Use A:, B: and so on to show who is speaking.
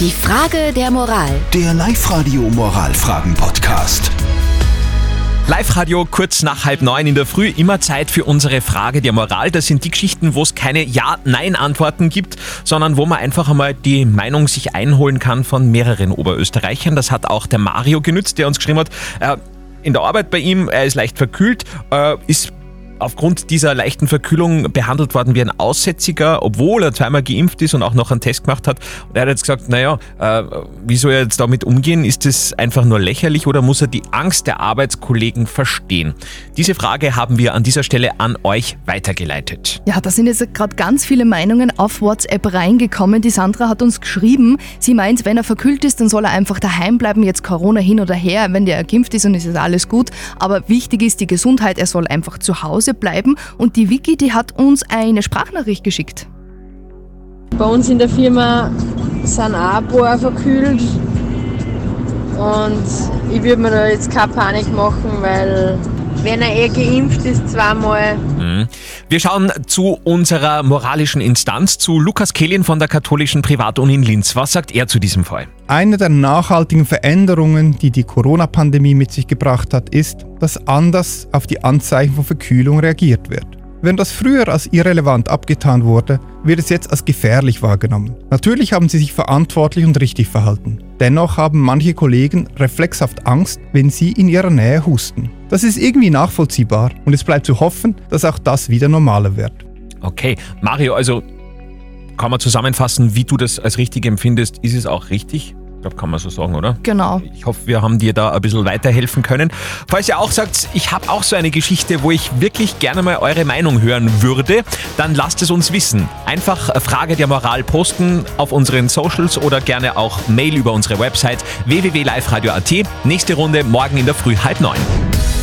A: Die Frage der Moral.
B: Der Live-Radio Moralfragen-Podcast.
C: Live-Radio kurz nach halb neun in der Früh, immer Zeit für unsere Frage der Moral. Das sind die Geschichten, wo es keine Ja-Nein-Antworten gibt, sondern wo man einfach einmal die Meinung sich einholen kann von mehreren Oberösterreichern. Das hat auch der Mario genützt, der uns geschrieben hat, äh, in der Arbeit bei ihm, er ist leicht verkühlt, äh, ist aufgrund dieser leichten Verkühlung behandelt worden wie ein Aussätziger, obwohl er zweimal geimpft ist und auch noch einen Test gemacht hat. Und er hat jetzt gesagt, naja, äh, wie soll er jetzt damit umgehen? Ist das einfach nur lächerlich oder muss er die Angst der Arbeitskollegen verstehen? Diese Frage haben wir an dieser Stelle an euch weitergeleitet.
D: Ja, da sind jetzt gerade ganz viele Meinungen auf WhatsApp reingekommen. Die Sandra hat uns geschrieben, sie meint, wenn er verkühlt ist, dann soll er einfach daheim bleiben, jetzt Corona hin oder her. Wenn der geimpft ist, dann ist es alles gut. Aber wichtig ist die Gesundheit, er soll einfach zu Hause bleiben. Und die Vicky, die hat uns eine Sprachnachricht geschickt.
E: Bei uns in der Firma sind auch ein paar verkühlt. Und ich würde mir da jetzt keine Panik machen, weil wenn er eh geimpft ist, zweimal,
C: Wir schauen zu unserer moralischen Instanz, zu Lukas Kehlin von der katholischen Privatuni in Linz. Was sagt er zu diesem Fall?
F: Eine der nachhaltigen Veränderungen, die die Corona-Pandemie mit sich gebracht hat, ist, dass anders auf die Anzeichen von Verkühlung reagiert wird. Während das früher als irrelevant abgetan wurde, wird es jetzt als gefährlich wahrgenommen. Natürlich haben sie sich verantwortlich und richtig verhalten. Dennoch haben manche Kollegen reflexhaft Angst, wenn sie in ihrer Nähe husten. Das ist irgendwie nachvollziehbar und es bleibt zu hoffen, dass auch das wieder normaler wird.
C: Okay, Mario, also kann man zusammenfassen, wie du das als richtig empfindest. Ist es auch richtig? Ich glaube, kann man so sagen, oder?
D: Genau.
C: Ich hoffe, wir haben dir da ein bisschen weiterhelfen können. Falls ihr auch sagt, ich habe auch so eine Geschichte, wo ich wirklich gerne mal eure Meinung hören würde, dann lasst es uns wissen. Einfach Frage der Moral posten auf unseren Socials oder gerne auch Mail über unsere Website www.liveradio.at. Nächste Runde morgen in der Früh halb neun.